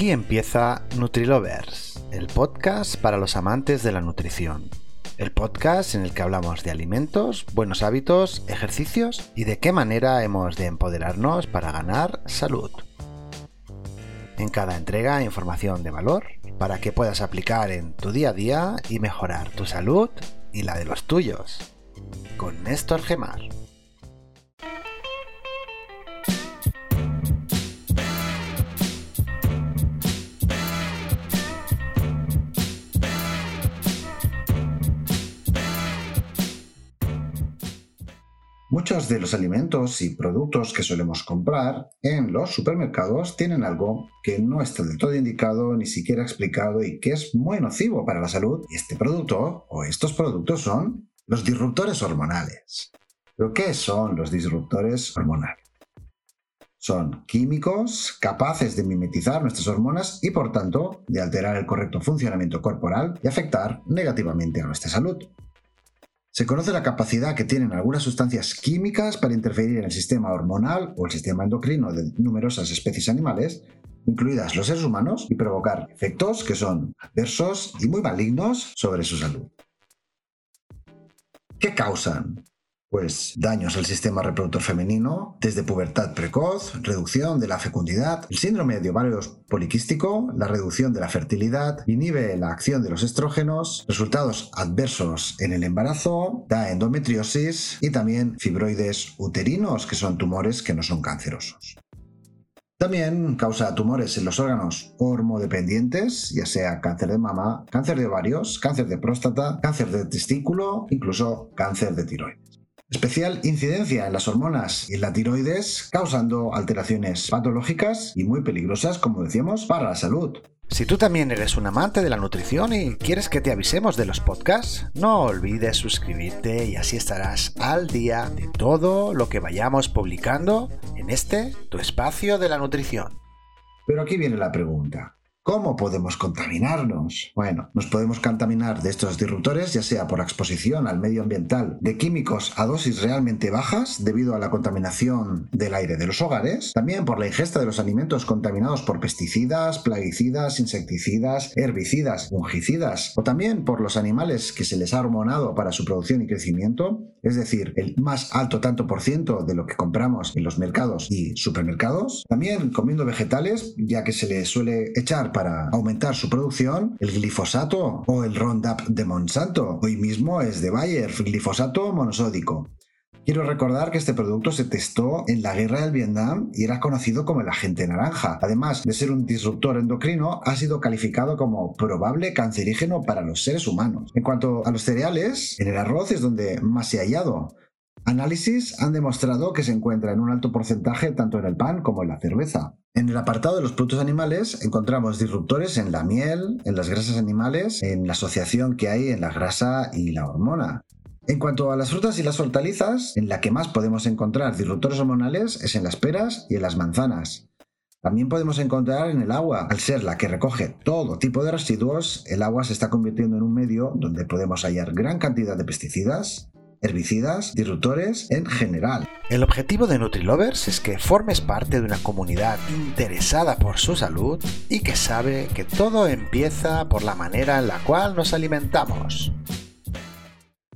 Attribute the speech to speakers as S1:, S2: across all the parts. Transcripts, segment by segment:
S1: Aquí empieza NutriLovers, el podcast para los amantes de la nutrición. El podcast en el que hablamos de alimentos, buenos hábitos, ejercicios y de qué manera hemos de empoderarnos para ganar salud. En cada entrega información de valor para que puedas aplicar en tu día a día y mejorar tu salud y la de los tuyos. Con Néstor Gemar.
S2: Muchos de los alimentos y productos que solemos comprar en los supermercados tienen algo que no está del todo indicado, ni siquiera explicado y que es muy nocivo para la salud. Este producto o estos productos son los disruptores hormonales. ¿Pero qué son los disruptores hormonales? Son químicos capaces de mimetizar nuestras hormonas y por tanto de alterar el correcto funcionamiento corporal y afectar negativamente a nuestra salud. Se conoce la capacidad que tienen algunas sustancias químicas para interferir en el sistema hormonal o el sistema endocrino de numerosas especies animales, incluidas los seres humanos, y provocar efectos que son adversos y muy malignos sobre su salud. ¿Qué causan? Pues daños al sistema reproductor femenino, desde pubertad precoz, reducción de la fecundidad, el síndrome de ovarios poliquístico, la reducción de la fertilidad, inhibe la acción de los estrógenos, resultados adversos en el embarazo, da endometriosis y también fibroides uterinos, que son tumores que no son cancerosos. También causa tumores en los órganos hormodependientes, ya sea cáncer de mama, cáncer de ovarios, cáncer de próstata, cáncer de testículo, incluso cáncer de tiroides. Especial incidencia en las hormonas y en la tiroides, causando alteraciones patológicas y muy peligrosas, como decíamos, para la salud.
S1: Si tú también eres un amante de la nutrición y quieres que te avisemos de los podcasts, no olvides suscribirte y así estarás al día de todo lo que vayamos publicando en este, tu espacio de la nutrición.
S2: Pero aquí viene la pregunta. ¿Cómo podemos contaminarnos? Bueno, nos podemos contaminar de estos disruptores ya sea por exposición al medio ambiental de químicos a dosis realmente bajas debido a la contaminación del aire de los hogares, también por la ingesta de los alimentos contaminados por pesticidas, plaguicidas, insecticidas, herbicidas, fungicidas, o también por los animales que se les ha hormonado para su producción y crecimiento, es decir, el más alto tanto por ciento de lo que compramos en los mercados y supermercados, también comiendo vegetales, ya que se les suele echar aumentar su producción el glifosato o el Roundup de Monsanto. Hoy mismo es de Bayer, glifosato monosódico. Quiero recordar que este producto se testó en la guerra del Vietnam y era conocido como el agente naranja. Además de ser un disruptor endocrino, ha sido calificado como probable cancerígeno para los seres humanos. En cuanto a los cereales, en el arroz es donde más se ha hallado. Análisis han demostrado que se encuentra en un alto porcentaje tanto en el pan como en la cerveza. En el apartado de los productos animales encontramos disruptores en la miel, en las grasas animales, en la asociación que hay en la grasa y la hormona. En cuanto a las frutas y las hortalizas, en la que más podemos encontrar disruptores hormonales es en las peras y en las manzanas. También podemos encontrar en el agua. Al ser la que recoge todo tipo de residuos, el agua se está convirtiendo en un medio donde podemos hallar gran cantidad de pesticidas, herbicidas, disruptores en general.
S1: El objetivo de NutriLovers es que formes parte de una comunidad interesada por su salud y que sabe que todo empieza por la manera en la cual nos alimentamos.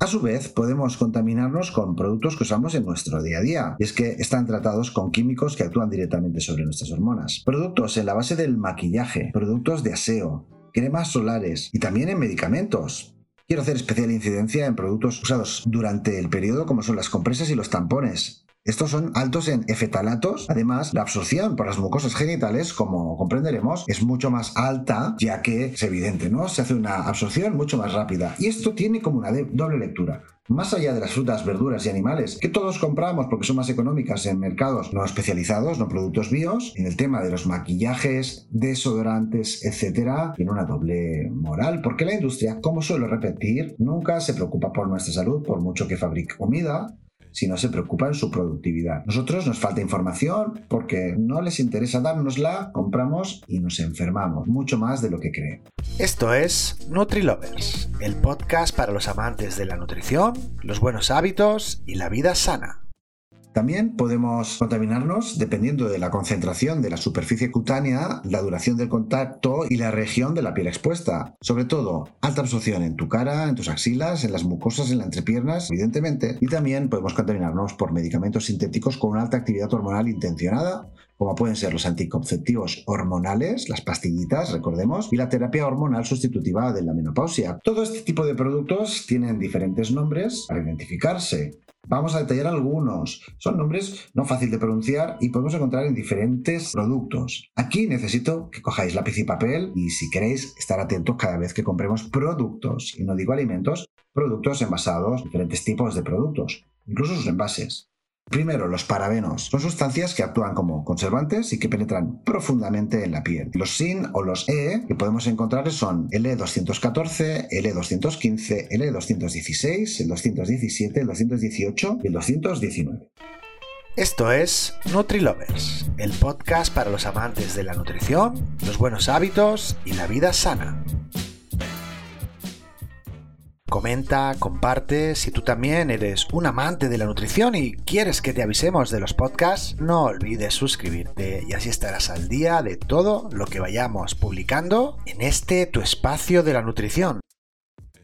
S2: A su vez, podemos contaminarnos con productos que usamos en nuestro día a día, y es que están tratados con químicos que actúan directamente sobre nuestras hormonas. Productos en la base del maquillaje, productos de aseo, cremas solares y también en medicamentos, Quiero hacer especial incidencia en productos usados durante el periodo como son las compresas y los tampones, estos son altos en efetalatos. Además, la absorción por las mucosas genitales, como comprenderemos, es mucho más alta, ya que es evidente, ¿no? Se hace una absorción mucho más rápida. Y esto tiene como una doble lectura. Más allá de las frutas, verduras y animales, que todos compramos porque son más económicas en mercados no especializados, no productos bios, en el tema de los maquillajes, desodorantes, etc., tiene una doble moral, porque la industria, como suelo repetir, nunca se preocupa por nuestra salud, por mucho que fabrique comida, si no se preocupa en su productividad. Nosotros nos falta información porque no les interesa dárnosla, compramos y nos enfermamos, mucho más de lo que creen.
S1: Esto es NutriLovers, el podcast para los amantes de la nutrición, los buenos hábitos y la vida sana.
S2: También podemos contaminarnos dependiendo de la concentración de la superficie cutánea, la duración del contacto y la región de la piel expuesta. Sobre todo, alta absorción en tu cara, en tus axilas, en las mucosas, en las entrepiernas, evidentemente. Y también podemos contaminarnos por medicamentos sintéticos con una alta actividad hormonal intencionada, como pueden ser los anticonceptivos hormonales, las pastillitas, recordemos, y la terapia hormonal sustitutiva de la menopausia. Todo este tipo de productos tienen diferentes nombres para identificarse. Vamos a detallar algunos. Son nombres no fácil de pronunciar y podemos encontrar en diferentes productos. Aquí necesito que cojáis lápiz y papel y si queréis estar atentos cada vez que compremos productos, y no digo alimentos, productos envasados, diferentes tipos de productos, incluso sus envases. Primero, los parabenos. Son sustancias que actúan como conservantes y que penetran profundamente en la piel. Los SIN o los E que podemos encontrar son el E214, el E215, el E216, el 217, el 218 y el 219.
S1: Esto es NutriLovers, el podcast para los amantes de la nutrición, los buenos hábitos y la vida sana. Comenta, comparte, si tú también eres un amante de la nutrición y quieres que te avisemos de los podcasts, no olvides suscribirte y así estarás al día de todo lo que vayamos publicando en este tu espacio de la nutrición.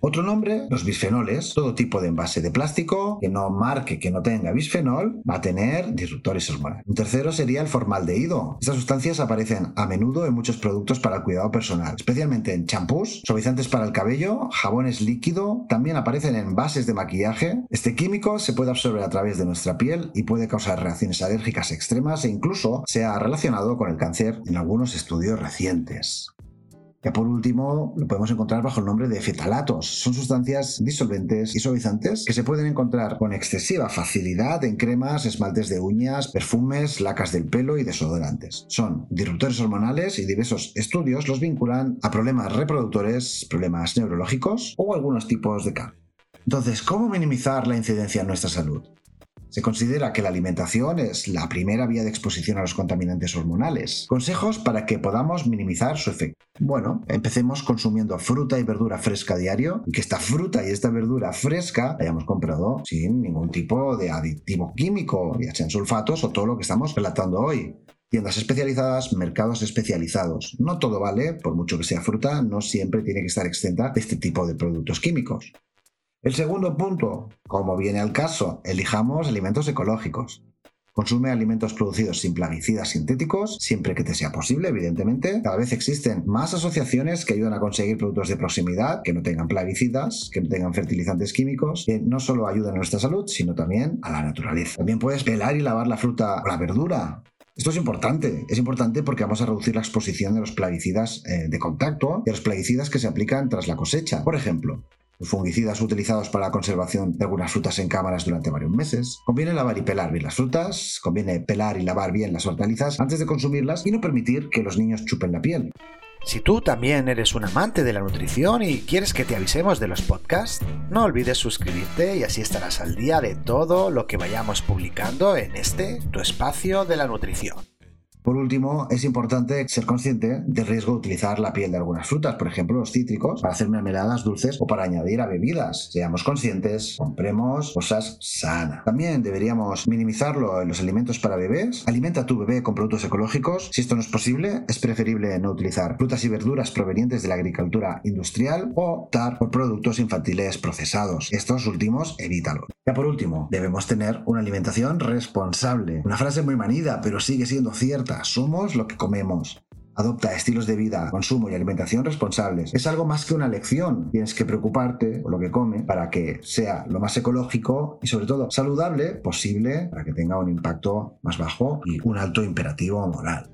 S2: Otro nombre, los bisfenoles. Todo tipo de envase de plástico que no marque que no tenga bisfenol va a tener disruptores hormonales. Un tercero sería el formaldehído. Estas sustancias aparecen a menudo en muchos productos para el cuidado personal, especialmente en champús, suavizantes para el cabello, jabones líquido, también aparecen en bases de maquillaje. Este químico se puede absorber a través de nuestra piel y puede causar reacciones alérgicas extremas e incluso se ha relacionado con el cáncer en algunos estudios recientes. Ya por último, lo podemos encontrar bajo el nombre de fetalatos. Son sustancias disolventes y suavizantes que se pueden encontrar con excesiva facilidad en cremas, esmaltes de uñas, perfumes, lacas del pelo y desodorantes. Son disruptores hormonales y diversos estudios los vinculan a problemas reproductores, problemas neurológicos o algunos tipos de cáncer. Entonces, ¿cómo minimizar la incidencia en nuestra salud? Se considera que la alimentación es la primera vía de exposición a los contaminantes hormonales. Consejos para que podamos minimizar su efecto. Bueno, empecemos consumiendo fruta y verdura fresca diario y que esta fruta y esta verdura fresca la hayamos comprado sin ningún tipo de aditivo químico, ya sean sulfatos o todo lo que estamos relatando hoy. Tiendas especializadas, mercados especializados. No todo vale, por mucho que sea fruta, no siempre tiene que estar exenta de este tipo de productos químicos. El segundo punto, como viene al caso, elijamos alimentos ecológicos. Consume alimentos producidos sin plaguicidas sintéticos, siempre que te sea posible, evidentemente. Cada vez existen más asociaciones que ayudan a conseguir productos de proximidad que no tengan plaguicidas, que no tengan fertilizantes químicos, que no solo ayudan a nuestra salud, sino también a la naturaleza. También puedes pelar y lavar la fruta o la verdura. Esto es importante, es importante porque vamos a reducir la exposición de los plaguicidas eh, de contacto y los plaguicidas que se aplican tras la cosecha. Por ejemplo, fungicidas utilizados para la conservación de algunas frutas en cámaras durante varios meses. Conviene lavar y pelar bien las frutas, conviene pelar y lavar bien las hortalizas antes de consumirlas y no permitir que los niños chupen la piel.
S1: Si tú también eres un amante de la nutrición y quieres que te avisemos de los podcasts, no olvides suscribirte y así estarás al día de todo lo que vayamos publicando en este, tu espacio de la nutrición.
S2: Por último, es importante ser consciente del riesgo de utilizar la piel de algunas frutas, por ejemplo los cítricos, para hacer mermeladas dulces o para añadir a bebidas. Seamos conscientes, compremos cosas sanas. También deberíamos minimizarlo en los alimentos para bebés. Alimenta a tu bebé con productos ecológicos. Si esto no es posible, es preferible no utilizar frutas y verduras provenientes de la agricultura industrial o optar por productos infantiles procesados. Estos últimos, evítalo. Ya por último, debemos tener una alimentación responsable. Una frase muy manida, pero sigue siendo cierta somos lo que comemos. Adopta estilos de vida, consumo y alimentación responsables. Es algo más que una lección. Tienes que preocuparte por lo que come para que sea lo más ecológico y sobre todo saludable posible para que tenga un impacto más bajo y un alto imperativo moral.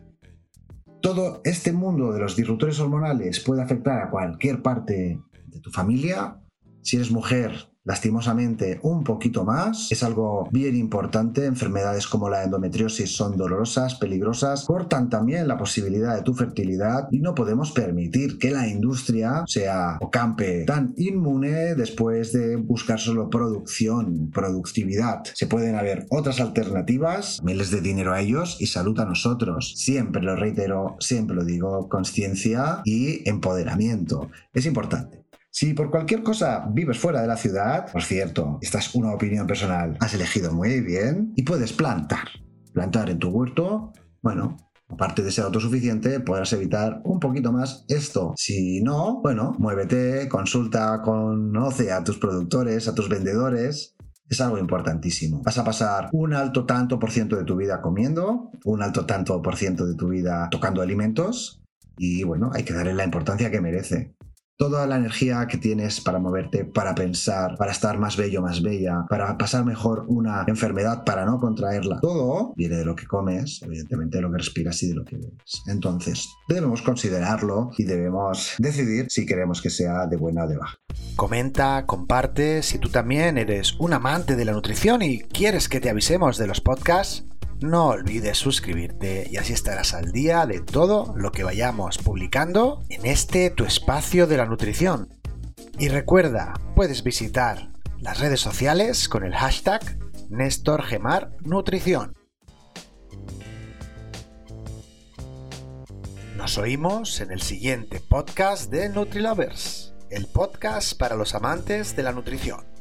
S2: Todo este mundo de los disruptores hormonales puede afectar a cualquier parte de tu familia. Si eres mujer, lastimosamente un poquito más. Es algo bien importante. Enfermedades como la endometriosis son dolorosas, peligrosas, cortan también la posibilidad de tu fertilidad y no podemos permitir que la industria sea o campe tan inmune después de buscar solo producción, productividad. Se pueden haber otras alternativas, miles de dinero a ellos y salud a nosotros. Siempre lo reitero, siempre lo digo, conciencia y empoderamiento. Es importante. Si por cualquier cosa vives fuera de la ciudad, por cierto, esta es una opinión personal, has elegido muy bien y puedes plantar. Plantar en tu huerto, bueno, aparte de ser autosuficiente, podrás evitar un poquito más esto. Si no, bueno, muévete, consulta, conoce a tus productores, a tus vendedores. Es algo importantísimo. Vas a pasar un alto tanto por ciento de tu vida comiendo, un alto tanto por ciento de tu vida tocando alimentos y bueno, hay que darle la importancia que merece toda la energía que tienes para moverte, para pensar, para estar más bello, más bella, para pasar mejor una enfermedad, para no contraerla, todo viene de lo que comes, evidentemente de lo que respiras y de lo que bebes. Entonces, debemos considerarlo y debemos decidir si queremos que sea de buena o de baja.
S1: Comenta, comparte, si tú también eres un amante de la nutrición y quieres que te avisemos de los podcasts no olvides suscribirte y así estarás al día de todo lo que vayamos publicando en este tu espacio de la nutrición. Y recuerda, puedes visitar las redes sociales con el hashtag NéstorGemarNutrición. Nos oímos en el siguiente podcast de NutriLovers, el podcast para los amantes de la nutrición.